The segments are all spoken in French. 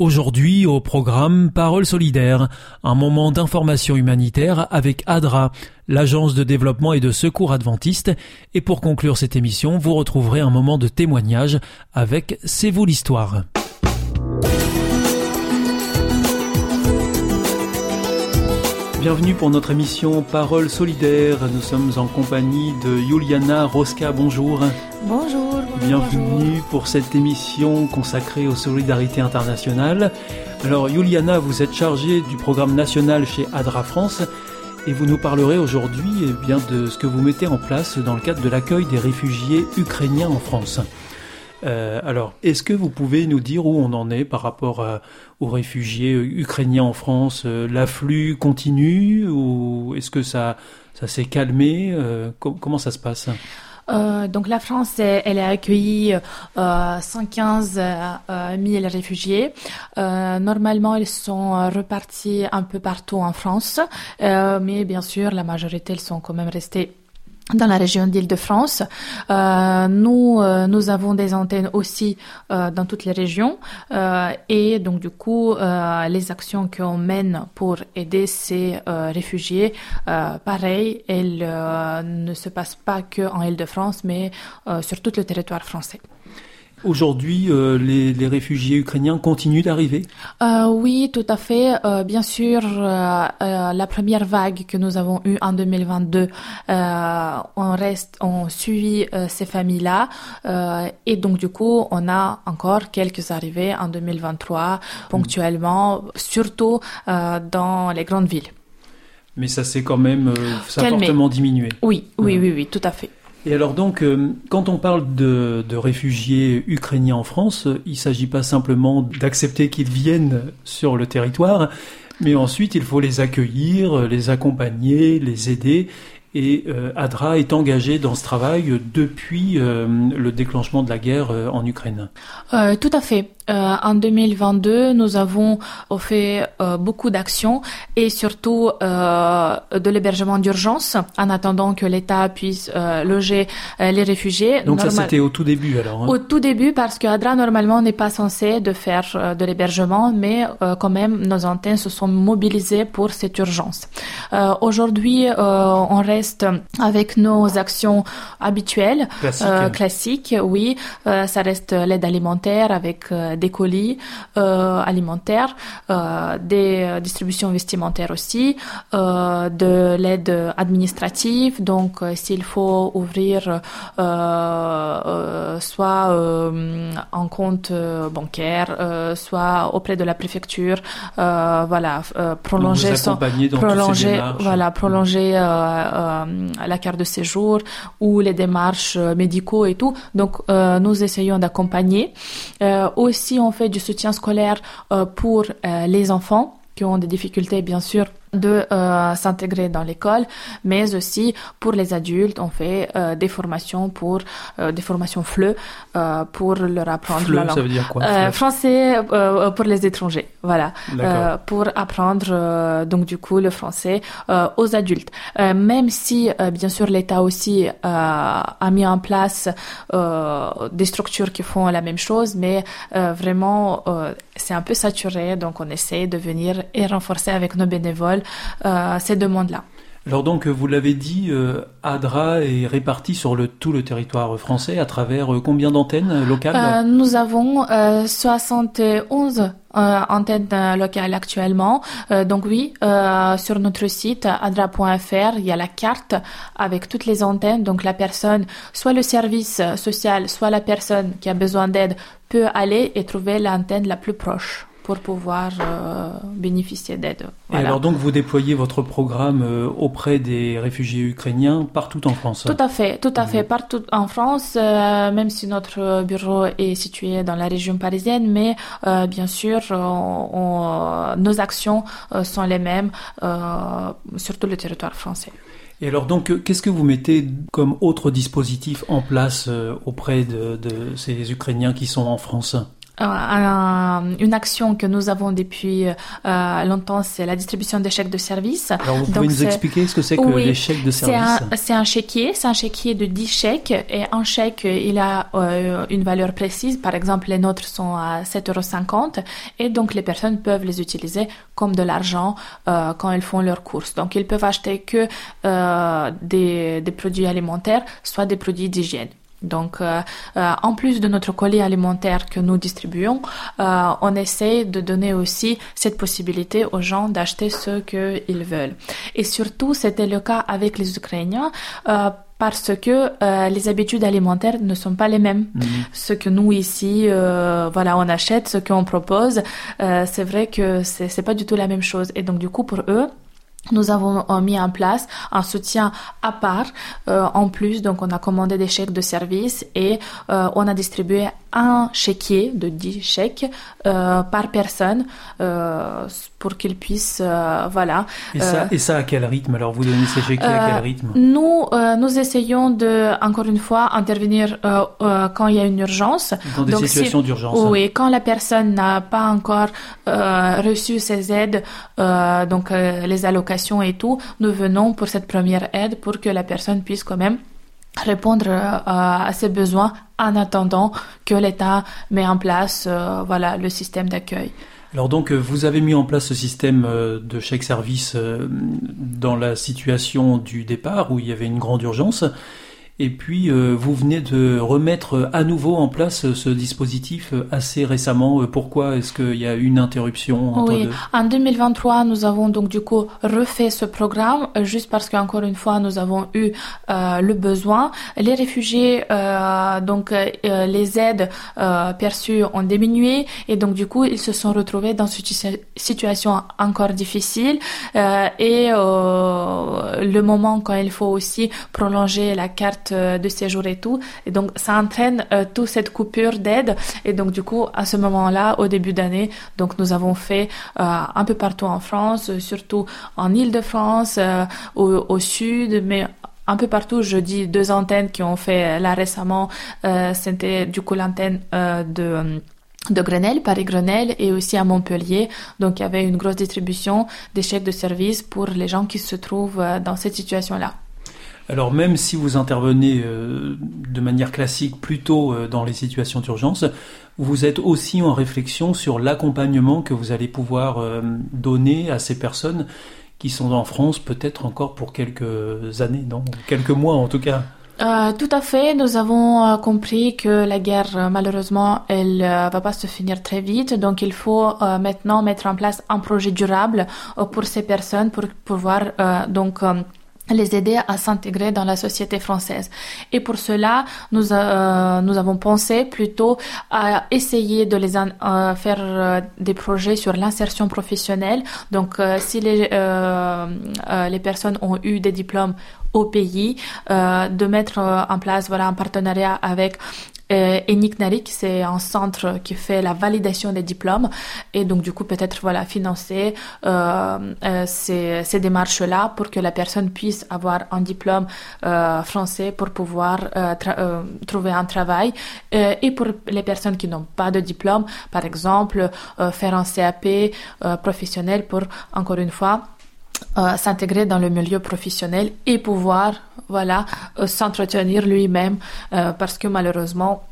Aujourd'hui, au programme Parole solidaire, un moment d'information humanitaire avec ADRA, l'agence de développement et de secours adventiste. Et pour conclure cette émission, vous retrouverez un moment de témoignage avec C'est vous l'histoire. Bienvenue pour notre émission Parole solidaire. Nous sommes en compagnie de Juliana Roska. Bonjour. Bonjour. Bienvenue pour cette émission consacrée aux solidarités internationales. Alors Juliana, vous êtes chargée du programme national chez ADRA France et vous nous parlerez aujourd'hui eh bien de ce que vous mettez en place dans le cadre de l'accueil des réfugiés ukrainiens en France. Euh, alors, est-ce que vous pouvez nous dire où on en est par rapport euh, aux réfugiés euh, ukrainiens en France? L'afflux continue ou est-ce que ça, ça s'est calmé? Comment ça se passe? Donc la France, elle a accueilli 115 000 réfugiés. normalement, ils sont repartis un peu partout en France, mais bien sûr, la majorité, ils sont quand même restés dans la région d'Île-de-France. Euh, nous, euh, nous avons des antennes aussi euh, dans toutes les régions euh, et donc du coup, euh, les actions qu'on mène pour aider ces réfugiés, pareil, elles ne se passent pas que en Île-de-France, mais sur tout le territoire français. Aujourd'hui, euh, les, les, réfugiés ukrainiens continuent d'arriver euh, Oui, tout à fait. Euh, bien sûr, la première vague que nous avons eue en 2022, on reste, on suit ces familles-là, et donc du coup, on a encore quelques arrivées en 2023, ponctuellement, surtout dans les grandes villes. Mais ça s'est quand même fortement diminué. Oui, oui, oui, oui, tout à fait. Et alors donc, euh, quand on parle de, de, réfugiés ukrainiens en France, il ne s'agit pas simplement d'accepter qu'ils viennent sur le territoire, mais ensuite il faut les accueillir, les accompagner, les aider. Et euh, ADRA est engagé dans ce travail depuis euh, le déclenchement de la guerre en Ukraine. tout à fait. Euh, en 2022, nous avons fait euh, beaucoup d'actions et surtout euh, de l'hébergement d'urgence en attendant que l'État puisse loger les réfugiés. Donc ça c'était au tout début alors. Hein. Au tout début parce que ADRA normalement n'est pas censé de faire de l'hébergement, mais quand même nos antennes se sont mobilisées pour cette urgence. Aujourd'hui, on reste avec nos actions habituelles, classiques, classiques oui. ça reste l'aide alimentaire avec des colis euh, alimentaires, euh, des euh, distributions vestimentaires aussi, de l'aide administrative. Donc, s'il faut ouvrir soit un compte bancaire, soit auprès de la préfecture, voilà, prolonger son, prolonger, voilà, prolonger la carte de séjour ou les démarches médicaux et tout. Donc, nous essayons d'accompagner. aussi on fait du soutien scolaire euh, pour euh, les enfants qui ont des difficultés, bien sûr, de euh, s'intégrer dans l'école, mais aussi pour les adultes, on fait euh, des formations pour euh, des formations FLE euh, pour leur apprendre FLE, la langue. Ça veut dire quoi euh, Français euh, pour les étrangers, voilà, pour apprendre donc du coup le français aux adultes. même si bien sûr l'État aussi a mis en place des structures qui font la même chose, mais vraiment c'est un peu saturé, donc on essaie de venir et renforcer avec nos bénévoles euh, ces demandes-là. Alors donc, vous l'avez dit, euh, ADRA est réparti sur le, tout le territoire français à travers euh, combien d'antennes locales euh, Nous avons 71 antennes locales actuellement. donc oui, sur notre site adra.fr, il y a la carte avec toutes les antennes. Donc la personne, soit le service social, soit la personne qui a besoin d'aide peut aller et trouver l'antenne la plus proche pour pouvoir bénéficier d'aide. Et alors donc vous déployez votre programme auprès des réfugiés ukrainiens partout en France? Tout à fait, tout à fait, partout en France, même si notre bureau est situé dans la région parisienne, mais bien sûr, nos actions sont les mêmes sur tout le territoire français. Et alors donc, euh, qu'est-ce que vous mettez comme autre dispositif en place euh, auprès de, de ces Ukrainiens qui sont en France? Une action que nous avons depuis euh, longtemps, c'est la distribution des chèques de service. Alors vous pouvez nous expliquer ce que c'est que les chèques de service C'est un, chéquier, c'est un chéquier de 10 chèques et un chèque, il a euh, une valeur précise. Par exemple, les nôtres sont à 7,50 euros et donc les personnes peuvent les utiliser comme de l'argent euh, quand elles font leurs courses. Donc ils peuvent acheter que des, des produits alimentaires, soit des produits d'hygiène. Donc, euh, euh, en plus de notre colis alimentaire que nous distribuons, euh, on essaie de donner aussi cette possibilité aux gens d'acheter ce qu'ils veulent. Et surtout, c'était le cas avec les Ukrainiens. parce que les habitudes alimentaires ne sont pas les mêmes. Mhm. Ce que nous ici, voilà, on achète, ce qu'on propose, c'est vrai que c'est pas du tout la même chose. Et donc du coup, pour eux, nous avons euh, mis en place un soutien à part euh, en plus. Donc on a commandé des chèques de service et euh, on a distribué un chéquier de 10 chèques par personne pour qu'ils puissent voilà. Et ça, et ça à quel rythme? Alors vous donnez ces chéquiers à quel rythme? nous nous essayons de encore une fois intervenir quand il y a une urgence. Dans des situations d'urgence oui quand la personne n'a pas encore reçu ses aides donc les allocations et tout, nous venons pour cette première aide pour que la personne puisse quand même répondre euh, à ses besoins en attendant que l'État met en place euh, voilà le système d'accueil. Alors donc euh, vous avez mis en place ce système de chèque service dans la situation du départ où il y avait une grande urgence. Et puis, euh, vous venez de remettre à nouveau en place ce dispositif assez récemment. Euh, pourquoi est-ce qu'il y a une interruption entre Oui, en 2023, nous avons donc du coup refait ce programme euh, juste parce qu'encore une fois, nous avons eu le besoin. Les réfugiés, donc les aides perçues ont diminué et donc du coup, ils se sont retrouvés dans une situation encore difficile et le moment quand il faut aussi prolonger la carte de séjour et tout. Et donc, ça entraîne euh, toute cette coupure d'aide. Et donc, du coup, à ce moment-là, au début d'année, donc nous avons fait euh, un peu partout en France, surtout en Île-de-France, euh, au, sud, mais un peu partout, je dis deux antennes qui ont fait là récemment, c'était du coup l'antenne de Grenelle, Paris-Grenelle et aussi à Montpellier. Donc il y avait une grosse distribution chèques de service pour les gens qui se trouvent dans cette situation-là. Alors même si vous intervenez euh, de manière classique plutôt euh, dans les situations d'urgence, vous êtes aussi en réflexion sur l'accompagnement que vous allez pouvoir euh, donner à ces personnes qui sont en France peut-être encore pour quelques années, non Quelques mois en tout cas. tout à fait. Nous avons compris que la guerre, malheureusement, elle va pas se finir très vite. Donc, il faut maintenant mettre en place un projet durable pour ces personnes pour pouvoir donc les aider à s'intégrer dans la société française. Et pour cela, nous, euh, nous avons pensé plutôt à essayer de les euh, faire euh, des projets sur l'insertion professionnelle. Donc, si les, les personnes ont eu des diplômes au pays, de mettre en place voilà un partenariat avec euh, et c'est un centre qui fait la validation des diplômes. Et donc du coup peut-être voilà financer euh, euh, ces, ces démarches-là pour que la personne puisse avoir un diplôme euh, français pour pouvoir trouver un travail. Et pour les personnes qui n'ont pas de diplôme, par exemple faire un CAP professionnel pour encore une fois s'intégrer dans le milieu professionnel et pouvoir voilà euh, s'entretenir lui-même euh, parce que malheureusement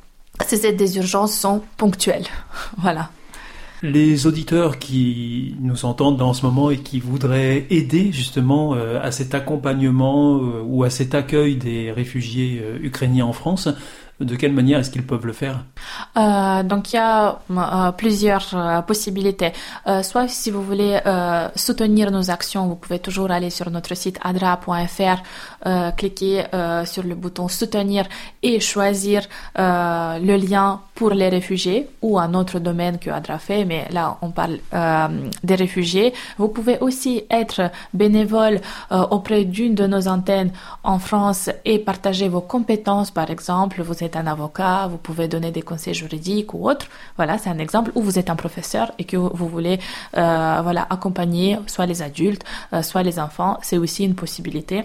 ces aides des urgences sont ponctuelles. Voilà. Les auditeurs qui nous entendent dans ce moment et qui voudraient aider justement euh, à cet accompagnement ou à cet accueil des réfugiés ukrainiens en France, de quelle manière est-ce qu'ils peuvent le faire? Euh, Donc il y a euh, plusieurs euh, possibilités. soit si vous voulez soutenir nos actions, vous pouvez toujours aller sur notre site adra.fr cliquer sur le bouton soutenir et choisir le lien pour les réfugiés ou un autre domaine que Adra fait, mais là on parle des réfugiés. Vous pouvez aussi être bénévole auprès d'une de nos antennes en France et partager vos compétences. Par exemple, vous êtes un avocat, vous pouvez donner des conseils juridiques ou autres. Voilà, c'est un exemple où vous êtes un professeur et que vous voulez euh, voilà accompagner soit les adultes, euh, soit les enfants. C'est aussi une possibilité.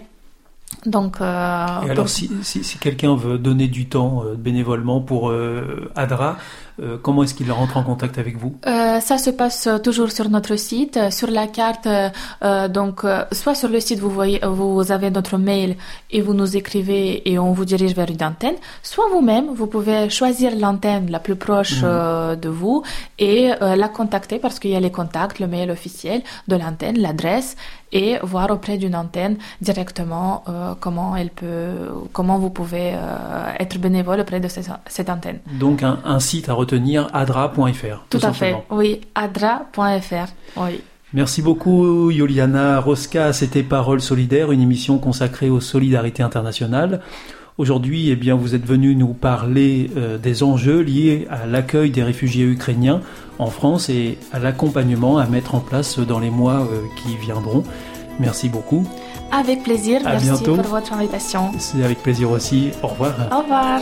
Donc, euh, alors, si, si, si quelqu'un veut donner du temps euh, bénévolement pour euh, ADRA, euh, comment est-ce qu'il rentre en contact avec vous euh, Ça se passe toujours sur notre site, sur la carte. Euh, donc, soit sur le site vous voyez, vous avez notre mail et vous nous écrivez et on vous dirige vers une antenne. Soit vous-même, vous pouvez choisir l'antenne la plus proche mmh. de vous et la contacter parce qu'il y a les contacts, le mail officiel de l'antenne, l'adresse et voir auprès d'une antenne directement euh, comment elle peut, comment vous pouvez euh, être bénévole auprès de cette, cette antenne. Donc un, un, site à retenir, adra.fr. Tout, tout à fait, oui, adra.fr, oui. Merci beaucoup Yoliana Rosca, c'était Parole solidaire, une émission consacrée aux solidarités internationales. Aujourd'hui, eh bien, vous êtes venu nous parler euh, des enjeux liés à l'accueil des réfugiés ukrainiens en France et à l'accompagnement à mettre en place dans les mois euh, qui viendront. Merci beaucoup. Avec plaisir. À Merci bientôt. pour votre invitation. C'est avec plaisir aussi. Au revoir. Au revoir.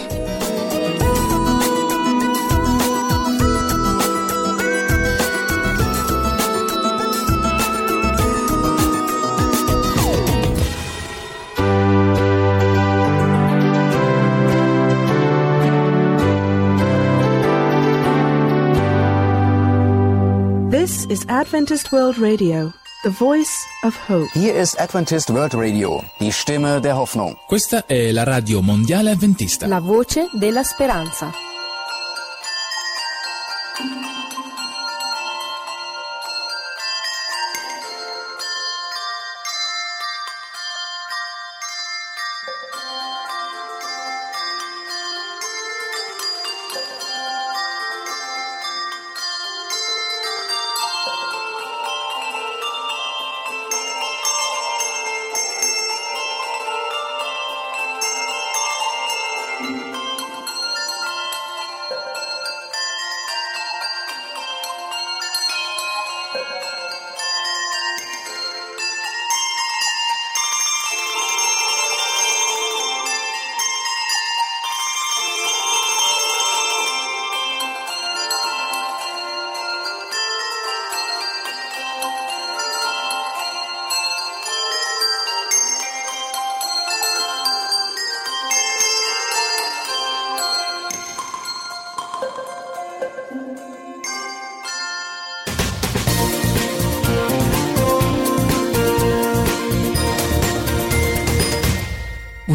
This is Adventist World Radio, the voice of hope. Hier ist Adventist World Radio, die Stimme der Hoffnung. Questa è la radio mondiale avventista. La voce della speranza.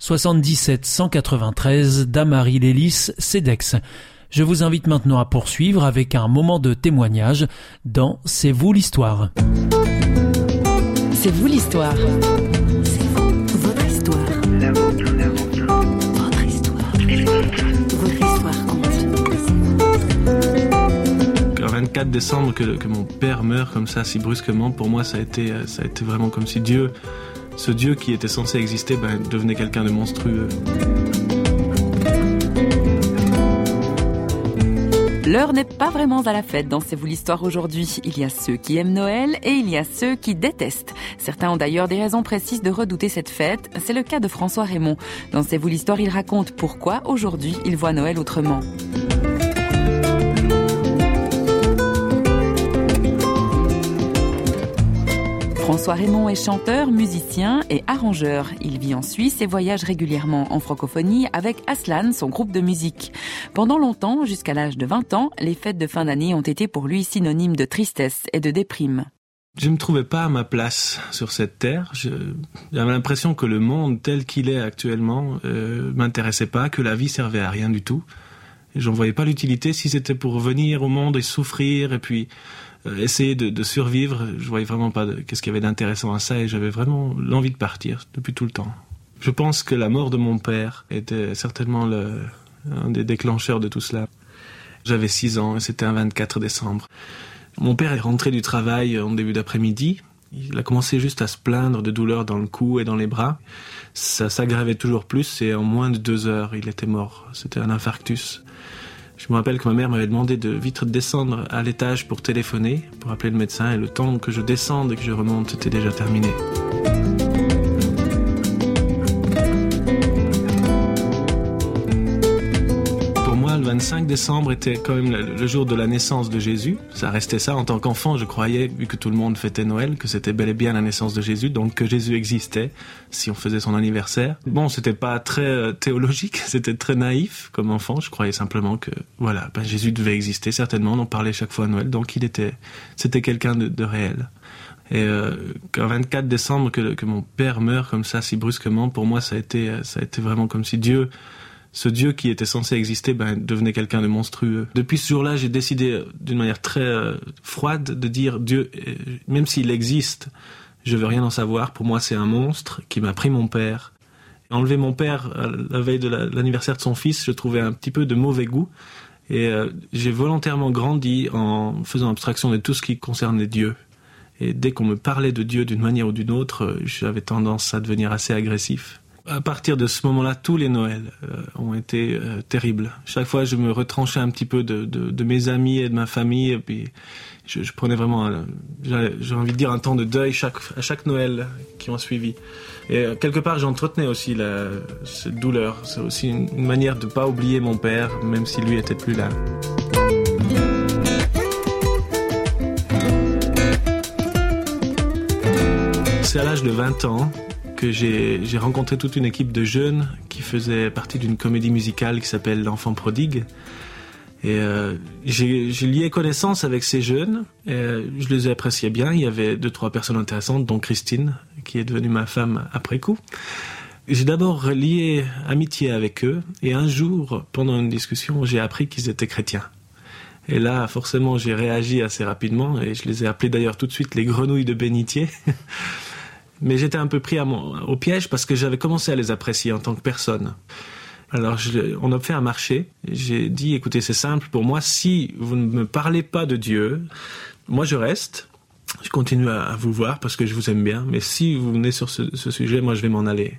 77 193 Damary Lélis, CEDEX. Je vous invite maintenant à poursuivre avec un moment de témoignage dans C'est vous l'histoire. C'est vous l'histoire. C'est vous, votre histoire. La vôtre, la vôtre. Votre histoire. Votre histoire compte. Le 24 décembre, que, que, mon père meurt comme ça si brusquement, pour moi ça a été, ça a été vraiment comme si Dieu ce Dieu qui était censé exister ben, devenait quelqu'un de monstrueux. L'heure n'est pas vraiment à la fête dans C'est vous l'histoire aujourd'hui. Il y a ceux qui aiment Noël et il y a ceux qui détestent. Certains ont d'ailleurs des raisons précises de redouter cette fête. C'est le cas de François Raymond. Dans C'est vous l'histoire, il raconte pourquoi aujourd'hui il voit Noël autrement. François Raymond est chanteur, musicien et arrangeur. Il vit en Suisse et voyage régulièrement en francophonie avec Aslan, son groupe de musique. Pendant longtemps, jusqu'à l'âge de 20 ans, les fêtes de fin d'année ont été pour lui synonymes de tristesse et de déprime. Je ne me trouvais pas à ma place sur cette terre. J'avais l'impression que le monde tel qu'il est actuellement euh, m'intéressait pas, que la vie servait à rien du tout. J'en voyais pas l'utilité si c'était pour venir au monde et souffrir et puis essayer de, de, survivre. Je voyais vraiment pas qu'est-ce qu'il y avait d'intéressant à ça et j'avais vraiment l'envie de partir depuis tout le temps. Je pense que la mort de mon père était certainement le, un des déclencheurs de tout cela. J'avais 6 ans et c'était un 24 décembre. Mon père est rentré du travail en début d'après-midi. Il a commencé juste à se plaindre de douleurs dans le cou et dans les bras. Ça s'aggravait toujours plus et en moins de deux heures, il était mort. C'était un infarctus. Je me rappelle que ma mère m'avait demandé de vite descendre à l'étage pour téléphoner, pour appeler le médecin, et le temps que je descende et que je remonte était déjà terminé. 25 décembre était quand même le, jour de la naissance de Jésus. Ça restait ça. En tant qu'enfant, je croyais, vu que tout le monde fêtait Noël, que c'était bel et bien la naissance de Jésus, donc que Jésus existait si on faisait son anniversaire. Bon, c'était pas très euh, théologique, c'était très naïf comme enfant. Je croyais simplement que, voilà, ben, Jésus devait exister certainement. On en parlait chaque fois à Noël, donc il était, c'était quelqu'un de, réel. Et euh, 24 décembre que, que mon père meurt comme ça si brusquement, pour moi, ça a été, ça a été vraiment comme si Dieu ce Dieu qui était censé exister ben, devenait quelqu'un de monstrueux. Depuis ce jour-là, j'ai décidé euh, d'une manière très euh, froide de dire Dieu, euh, même s'il existe, je veux rien en savoir. Pour moi, c'est un monstre qui m'a pris mon père. Enlever mon père la veille de l'anniversaire de son fils, je trouvais un petit peu de mauvais goût. Et j'ai volontairement grandi en faisant abstraction de tout ce qui concernait Dieu. Et dès qu'on me parlait de Dieu d'une manière ou d'une autre, j'avais tendance à devenir assez agressif à partir de ce moment-là, tous les Noëls euh, ont été euh, terribles. Chaque fois, je me retranchais un petit peu de, mes amis et de ma famille, et puis je, prenais vraiment, j'ai envie de dire, un temps de deuil à chaque Noël qui ont suivi. Et euh, quelque part, j'entretenais aussi la, cette douleur. C'est aussi une, une manière de ne pas oublier mon père, même si lui était plus là. C'est à l'âge de 20 ans que j'ai rencontré toute une équipe de jeunes qui faisaient partie d'une comédie musicale qui s'appelle L'enfant prodigue. Et euh, j'ai lié connaissance avec ces jeunes. Et euh, je les ai appréciés bien. Il y avait deux trois personnes intéressantes, dont Christine, qui est devenue ma femme après coup. J'ai d'abord lié amitié avec eux. Et un jour, pendant une discussion, j'ai appris qu'ils étaient chrétiens. Et là, forcément, j'ai réagi assez rapidement et je les ai appelés d'ailleurs tout de suite les grenouilles de bénitier. Mais j'étais un peu pris au piège parce que j'avais commencé à les apprécier en tant que personne. Alors, on a fait un marché. J'ai dit, écoutez, c'est simple pour moi. Si vous ne me parlez pas de Dieu, moi je reste. Je continue à, vous voir parce que je vous aime bien. Mais si vous venez sur ce, ce sujet, moi je vais m'en aller.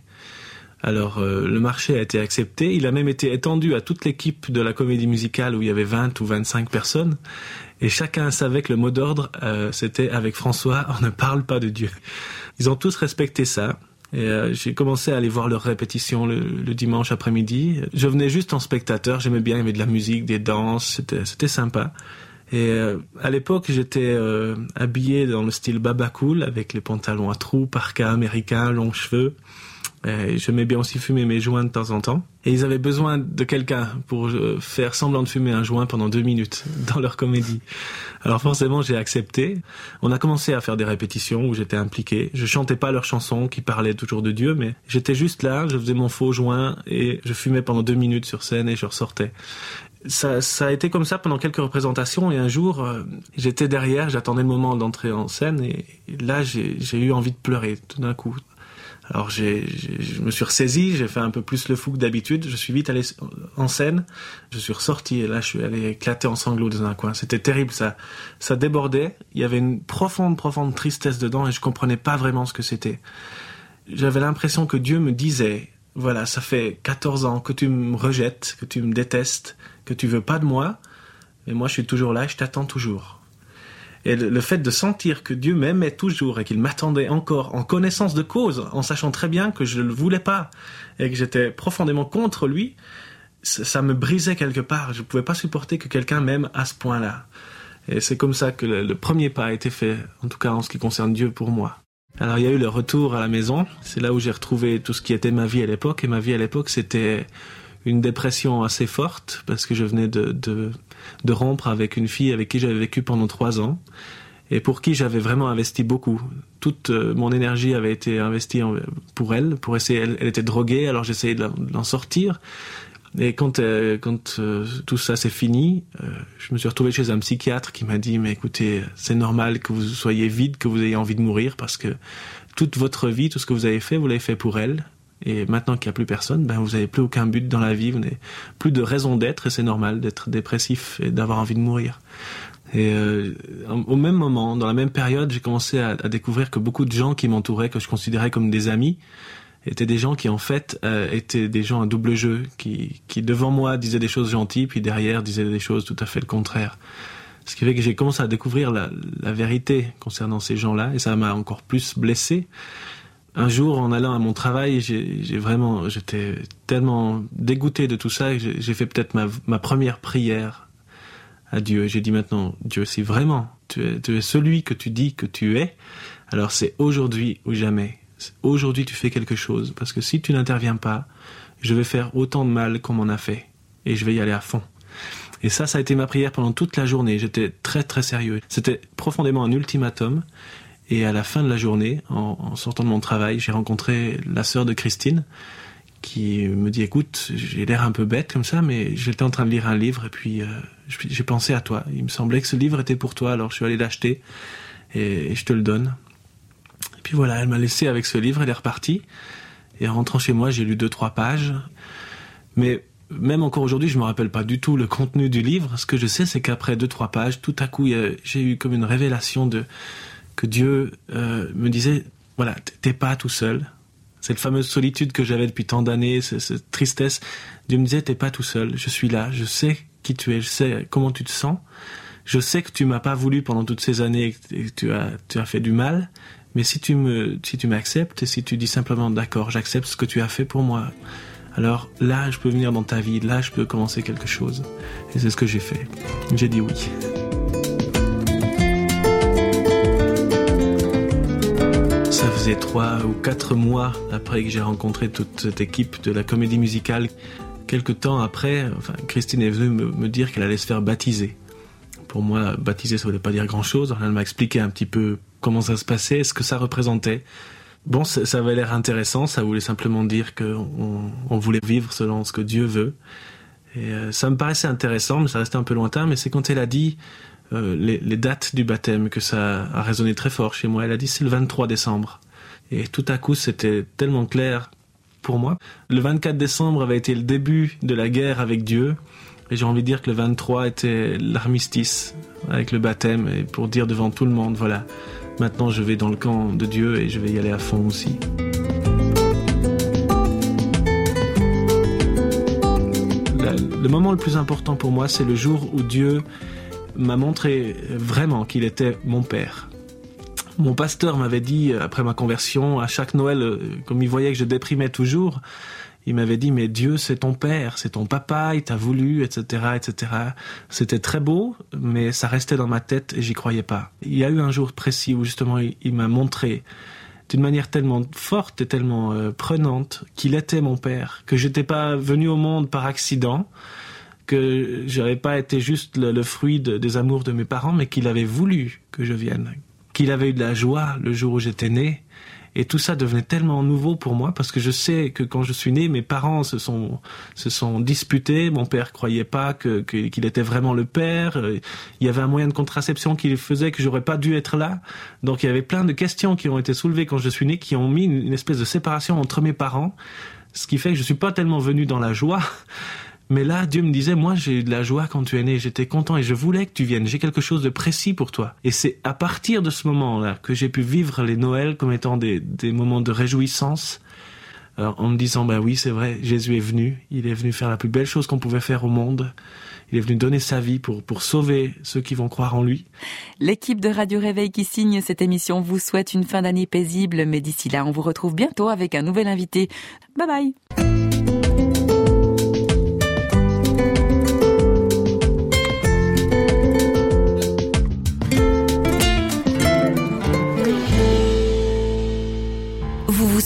Alors euh, le marché a été accepté, il a même été étendu à toute l'équipe de la comédie musicale où il y avait 20 ou 25 personnes et chacun savait que le mot d'ordre euh, c'était avec François, on ne parle pas de Dieu. Ils ont tous respecté ça. Et euh, j'ai commencé à aller voir leurs répétitions le, dimanche après-midi. Je venais juste en spectateur, j'aimais bien, il y avait de la musique, des danses, c'était, sympa. Et euh, à l'époque, j'étais euh, habillé dans le style baba cool, avec les pantalons à trous, parka américain, longs cheveux. Et j'aimais bien aussi fumer mes joints de temps en temps. Et ils avaient besoin de quelqu'un pour euh, faire semblant de fumer un joint pendant deux minutes dans leur comédie. Alors forcément, j'ai accepté. On a commencé à faire des répétitions où j'étais impliqué. Je chantais pas leurs chansons qui parlaient toujours de Dieu, mais j'étais juste là, je faisais mon faux joint et je fumais pendant deux minutes sur scène et je ressortais. Ça, ça a été comme ça pendant quelques représentations et un jour, euh, j'étais derrière, j'attendais le moment d'entrer en scène et là, j'ai eu envie de pleurer tout d'un coup. Alors j'ai, je me suis ressaisi, j'ai fait un peu plus le fou que d'habitude. Je suis vite allé en scène, je suis ressorti et là je suis allé éclater en sanglots dans un coin. C'était terrible, ça, ça débordait. Il y avait une profonde, profonde tristesse dedans et je comprenais pas vraiment ce que c'était. J'avais l'impression que Dieu me disait, voilà, ça fait 14 ans que tu me rejettes, que tu me détestes, que tu veux pas de moi, mais moi je suis toujours là, je t'attends toujours. Et le, fait de sentir que Dieu m'aimait toujours et qu'il m'attendait encore en connaissance de cause, en sachant très bien que je ne le voulais pas et que j'étais profondément contre lui, ça, me brisait quelque part. Je ne pouvais pas supporter que quelqu'un m'aime à ce point-là. Et c'est comme ça que le, premier pas a été fait, en tout cas en ce qui concerne Dieu pour moi. Alors il y a eu le retour à la maison, c'est là où j'ai retrouvé tout ce qui était ma vie à l'époque, et ma vie à l'époque c'était une dépression assez forte parce que je venais de, de rompre avec une fille avec qui j'avais vécu pendant trois ans. et pour qui j'avais vraiment investi beaucoup. Toute euh, mon énergie avait été investie pour elle, pour essayer. Elle, était droguée, alors j'essayais de l'en sortir. Et quand euh, quand euh, tout ça s'est fini, je me suis retrouvé chez un psychiatre qui m'a dit mais écoutez, c'est normal que vous soyez vide, que vous ayez envie de mourir parce que toute votre vie, tout ce que vous avez fait, vous l'avez fait pour elle. Et maintenant qu'il n'y a plus personne, ben vous n'avez plus aucun but dans la vie, vous n'avez plus de raison d'être et c'est normal d'être dépressif et d'avoir envie de mourir. Et euh, au même moment, dans la même période, j'ai commencé à, à découvrir que beaucoup de gens qui m'entouraient, que je considérais comme des amis, étaient des gens qui en fait euh, étaient des gens à double jeu, qui, qui devant moi disaient des choses gentilles, puis derrière disaient des choses tout à fait le contraire. Ce qui fait que j'ai commencé à découvrir la, la vérité concernant ces gens-là, et ça m'a encore plus blessé. Un jour, en allant à mon travail, j'ai vraiment, j'étais tellement dégoûté de tout ça, j'ai fait peut-être ma, première prière à Dieu. J'ai dit maintenant, Dieu, si vraiment tu es, tu es celui que tu dis que tu es, alors c'est aujourd'hui ou jamais. Aujourd'hui, tu fais quelque chose, parce que si tu n'interviens pas, je vais faire autant de mal qu'on m'en a fait, et je vais y aller à fond. Et ça, ça a été ma prière pendant toute la journée. J'étais très très sérieux. C'était profondément un ultimatum. Et à la fin de la journée, en, sortant de mon travail, j'ai rencontré la sœur de Christine, qui me dit écoute, j'ai l'air un peu bête comme ça, mais j'étais en train de lire un livre et puis euh, j'ai pensé à toi. Il me semblait que ce livre était pour toi, alors je suis allé l'acheter et, je te le donne. Et puis voilà, elle m'a laissé avec ce livre, elle est repartie. Et en rentrant chez moi, j'ai lu deux trois pages. Mais même encore aujourd'hui, je me rappelle pas du tout le contenu du livre. Ce que je sais, c'est qu'après deux trois pages, tout à coup, j'ai eu comme une révélation de que Dieu euh, me disait voilà, t'es pas tout seul. Cette fameuse solitude que j'avais depuis tant d'années, ce- cette tristesse, Dieu me disait t'es pas tout seul. Je suis là, je sais qui tu es, je sais comment tu te sens. Je sais que tu m'as pas voulu pendant toutes ces années et que tu as tu as fait du mal. Mais si tu me si tu m'acceptes et si tu dis simplement d'accord, j'accepte ce que tu as fait pour moi. Alors là, je peux venir dans ta vie, là, je peux commencer quelque chose. Et c'est ce que j'ai fait. J'ai dit oui. Faisait trois ou quatre mois après que j'ai rencontré toute cette équipe de la comédie musicale. Quelque temps après, Christine est venue me, dire qu'elle allait se faire baptiser. Pour moi, baptiser, ça voulait pas dire grand-chose. Elle m'a expliqué un petit peu comment ça se passait, ce que ça représentait. Bon, ça, avait l'air intéressant. Ça voulait simplement dire qu'on on voulait vivre selon ce que Dieu veut. Et euh, ça me paraissait intéressant, mais ça restait un peu lointain. Mais c'est quand elle a dit euh, les dates du baptême que ça a résonné très fort chez moi. Elle a dit c'est le 23 décembre. Et tout à coup, c'était tellement clair pour moi. Le 24 décembre avait été le début de la guerre avec Dieu. Et j'ai envie de dire que le 23 était l'armistice avec le baptême et pour dire devant tout le monde, voilà, maintenant je vais dans le camp de Dieu et je vais y aller à fond aussi. Le moment le plus important pour moi, c'est le jour où Dieu m'a montré vraiment qu'il était mon père. Mon pasteur m'avait dit, après ma conversion, à chaque Noël, euh, comme il voyait que je déprimais toujours, il m'avait dit, mais Dieu, c'est ton père, c'est ton papa, il t'a voulu, etc., etc. C'était très beau, mais ça restait dans ma tête et j'y croyais pas. Il y a eu un jour précis où justement il, m'a montré d'une manière tellement forte et tellement euh, prenante qu'il était mon père, que j'étais pas venu au monde par accident, que j'avais pas été juste le, fruit de- des amours de mes parents, mais qu'il avait voulu que je vienne, qu'il avait eu de la joie le jour où j'étais né. Et tout ça devenait tellement nouveau pour moi parce que je sais que quand je suis né, mes parents se sont se sont disputés. Mon père croyait pas que qu'il était vraiment le père. Il y avait un moyen de contraception qui faisait que j'aurais pas dû être là. Donc il y avait plein de questions qui ont été soulevées quand je suis né, qui ont mis une, une espèce de séparation entre mes parents, ce qui fait que je suis pas tellement venu dans la joie. Mais là, Dieu me disait, moi, j'ai eu de la joie quand tu es né, j'étais content et je voulais que tu viennes, j'ai quelque chose de précis pour toi. Et c'est à partir de ce moment-là que j'ai pu vivre les Noëls comme étant des, moments de réjouissance, euh, en me disant, bah oui, c'est vrai, Jésus est venu, il est venu faire la plus belle chose qu'on pouvait faire au monde, il est venu donner sa vie pour, pour sauver ceux qui vont croire en lui. L'équipe de Radio Réveil qui signe cette émission vous souhaite une fin d'année paisible, mais d'ici là, on vous retrouve bientôt avec un nouvel invité. Bye bye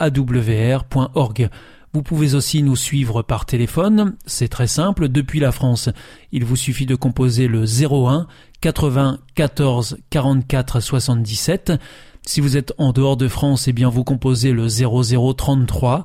www.awr.org. Vous pouvez aussi nous suivre par téléphone, c'est très simple, depuis la France. Il vous suffit de composer le 01 80 14 44 77. Si vous êtes en dehors de France, eh bien vous composez le 0033